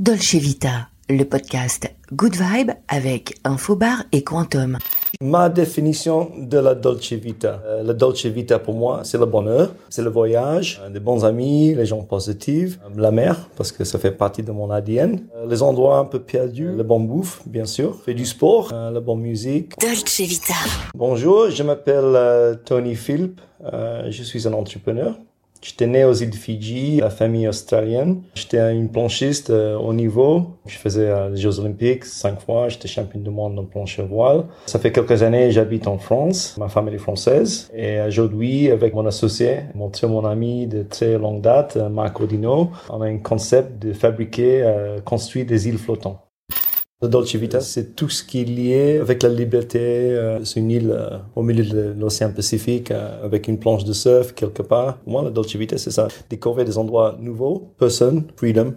Dolce Vita, le podcast Good Vibe avec Infobar et Quantum. Ma définition de la Dolce Vita. Euh, la Dolce Vita pour moi, c'est le bonheur, c'est le voyage, euh, des bons amis, les gens positifs, euh, la mer, parce que ça fait partie de mon ADN, les endroits un peu perdus, le bon bouffe, bien sûr, fait du sport, la bonne musique. Dolce Vita. Bonjour, je m'appelle Tony Philp, je suis un entrepreneur. J'étais né aux îles Fidji, la famille australienne. J'étais une planchiste euh, au niveau. Je faisais euh, les Jeux Olympiques cinq fois. J'étais champion du monde en planche à voile. Ça fait quelques années j'habite en France. Ma femme est française. Et aujourd'hui, avec mon associé, mon très mon ami de très longue date, euh, Marc Odino, on a un concept de fabriquer, euh, construire des îles flottantes. La Dolce Vita, c'est tout ce qui est lié avec la liberté. euh, c'est une île euh, au milieu de l'océan Pacifique euh, avec une planche de surf quelque part. Moi, la Dolce Vita, c'est ça. Découvrir des endroits nouveaux, personne, freedom.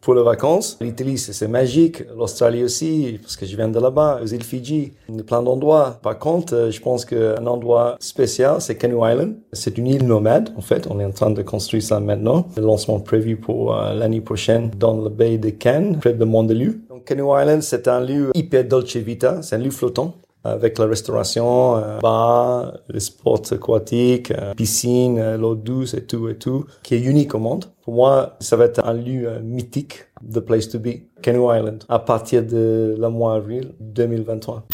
Pour les vacances, l'Italie, c'est magique. L'Australie aussi, parce que je viens de là-bas, aux îles Fidji. Il y a plein d'endroits. Par contre, euh, je pense qu'un endroit spécial, c'est Canoe Island. C'est une île nomade, en fait. On est en train de construire ça maintenant. Le lancement prévu pour euh, l'année prochaine dans le baie de Cannes, près de Mandelieu. Canoe Island, c'est un lieu hyper Dolce Vita. C'est un lieu flottant avec la restauration, euh, bar, les sports aquatiques, euh, piscine, euh, l'eau douce et tout et tout, qui est unique au monde. Pour moi, ça va être un lieu euh, mythique, the place to be, Canoe Island, à partir de la mois avril 2023.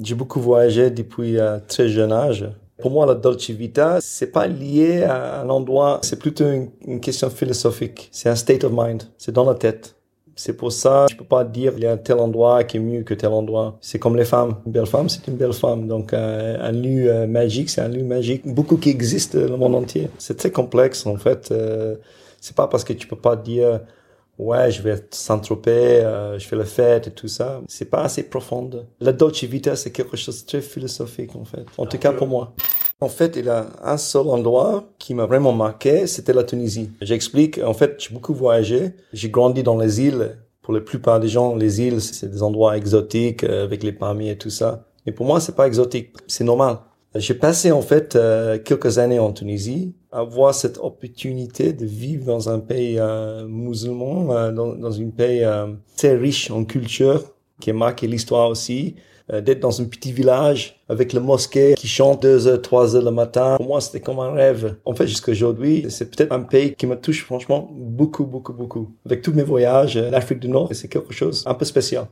J'ai beaucoup voyagé depuis euh, très jeune âge. Pour moi, la Dolce Vita, c'est pas lié à un endroit, c'est plutôt une, une question philosophique. C'est un state of mind. C'est dans la tête. C'est pour ça, je peux pas dire il y a un tel endroit qui est mieux que tel endroit. C'est comme les femmes. Une belle femme, c'est une belle femme. Donc euh, un lieu euh, magique, c'est un lieu magique. Beaucoup qui existent dans le monde entier. C'est très complexe en fait. Euh, c'est pas parce que tu peux pas dire ouais, je vais Saint-Tropez, euh, je fais la fête et tout ça. C'est pas assez profonde. La Dolce Vita, c'est quelque chose de très philosophique en fait. En tout cas pour moi. En fait, il y a un seul endroit qui m'a vraiment marqué, c'était la Tunisie. J'explique, en fait, j'ai beaucoup voyagé. J'ai grandi dans les îles. Pour la plupart des gens, les îles, c'est des endroits exotiques euh, avec les palmiers et tout ça. Mais pour moi, c'est pas exotique. C'est normal. J'ai passé en fait euh, quelques années en Tunisie, avoir cette opportunité de vivre dans un pays euh, musulman, dans, dans un pays très riche en culture, qui a marqué l'histoire aussi, euh, d'être dans un petit village avec le mosquée qui chante deux heures, trois heures le matin. Pour moi, c'était comme un rêve. En fait, jusqu'à aujourd'hui, c'est peut-être un pays qui me touche franchement beaucoup, beaucoup, beaucoup. Avec tous mes voyages, euh, l'Afrique du Nord, c'est quelque chose un peu spécial.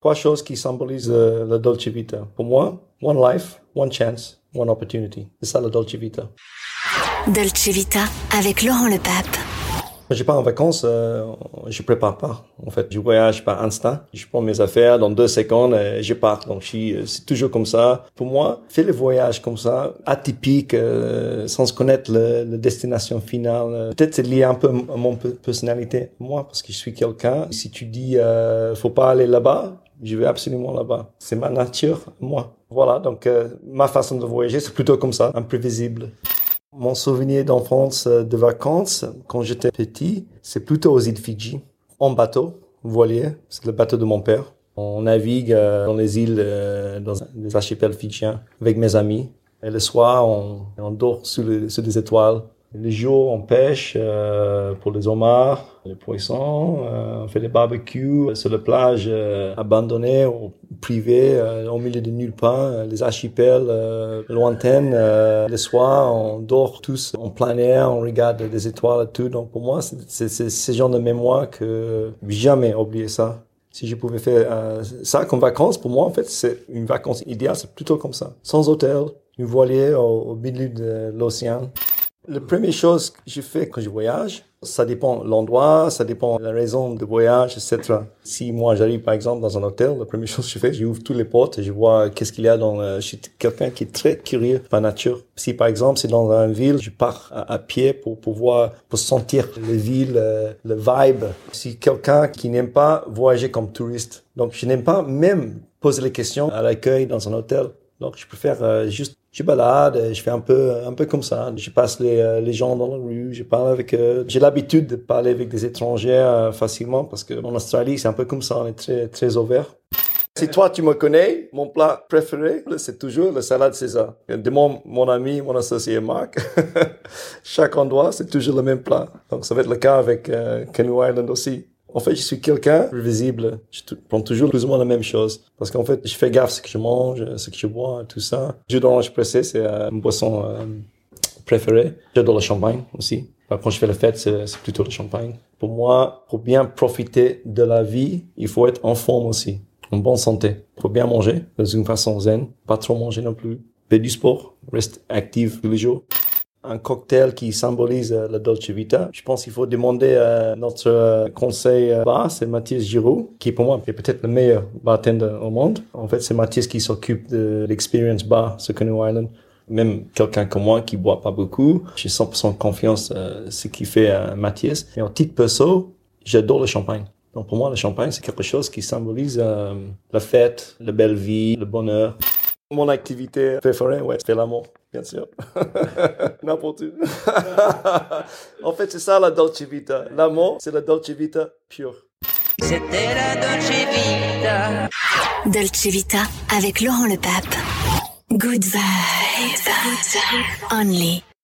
Trois choses qui symbolisent euh, la Dolce Vita. Pour moi, one life, one chance, one opportunity. C'est ça la Dolce Vita. Dolce Vita avec Laurent Le Pape. Je pars en vacances, euh, je prépare pas. En fait, je voyage par instinct. Je prends mes affaires dans deux secondes et je pars. Donc, euh, c'est toujours comme ça. Pour moi, faire le voyage comme ça, atypique, euh, sans connaître la destination finale. euh, Peut-être c'est lié un peu à mon pe- personnalité. Moi, parce que je suis quelqu'un. Si tu dis, euh, faut pas aller là-bas, je vais absolument là-bas. C'est ma nature, moi. Voilà. Donc, euh, ma façon de voyager, c'est plutôt comme ça, imprévisible. Mon souvenir d'enfance euh, de vacances, quand j'étais petit, c'est plutôt aux îles Fidji, en bateau, voilier, c'est le bateau de mon père. On navigue euh, dans les îles, euh, dans les archipels fidjiens, avec mes amis. Et le soir, on, dort sous, le- sous des étoiles. Le jour, on pêche euh, pour les homards, les poissons. euh, on fait des barbecues sur la plage euh, abandonnée ou privée, euh, au milieu de nulle part. euh, les archipels euh, lointaines. euh, le soir, on dort tous en plein air, on regarde des étoiles et tout. Donc pour moi, c'est ce genre de mémoire que jamais oublier ça. Si je pouvais faire euh, ça comme vacances, pour moi, en fait, c'est une vacance idéale, c'est plutôt comme ça. Sans hôtel, une voilier au milieu de l'océan. La première chose que je fais quand je voyage, ça dépend l'endroit, ça dépend la raison de voyage, etc. Si moi j'arrive par exemple dans un hôtel, la première chose que je fais, j'ouvre toutes les portes et je vois qu'est-ce qu'il y a dans. le- Je suis quelqu'un qui est très curieux par nature. Si par exemple c'est dans une ville, je pars à, à pied pour pouvoir pour sentir la ville, euh, le vibe. Si quelqu'un qui n'aime pas voyager comme touriste, donc je n'aime pas même poser les questions à l'accueil dans un hôtel. Donc je préfère euh, juste je balade, je fais un peu un peu comme ça. Je passe les, euh, les gens dans la rue, je parle avec eux. J'ai l'habitude de parler avec des étrangers euh, facilement parce que en Australie c'est un peu comme ça, on est très très ouvert. Si toi tu me connais, mon plat préféré c'est toujours la salade César. Demande mon ami, mon associé Marc. Chaque endroit c'est toujours le même plat. Donc ça va être le cas avec euh, Canoe Island aussi. En fait, je suis quelqu'un visible. Je prends toujours plus ou moins la même chose. Parce qu'en fait, je fais gaffe à ce que je mange, ce que je bois, tout ça. Jus d'orange pressé, c'est euh, une boisson euh, préférée. J'adore le champagne aussi. Quand je fais la fête, c'est plutôt le champagne. Pour moi, pour bien profiter de la vie, il faut être en forme aussi, en bonne santé. Il faut bien manger de une façon zen, pas trop manger non plus. Fais du sport, reste actif tous les jours un cocktail qui symbolise euh, la Dolce Vita. Je pense qu'il faut demander à notre euh, conseil euh, bar, c'est Mathias Giraud, qui pour moi est peut-être le meilleur bartender au monde. En fait, c'est Mathias qui s'occupe de l'experience bar sur Canoe Island. Même quelqu'un comme moi qui boit pas beaucoup, j'ai 100% confiance euh, ce qu'il fait à Mathias. Et en titre perso, j'adore le champagne. Donc pour moi, le champagne, c'est quelque chose qui symbolise la fête, la belle vie, le bonheur. Mon activité préférée, ouais, c'est l'amour, bien sûr. N'importe où. en fait, c'est ça la Dolce Vita. L'amour, c'est la Dolce Vita pure. C'était la Dolce Vita. Dolce Vita avec Laurent Le Pape. Good vibes. Only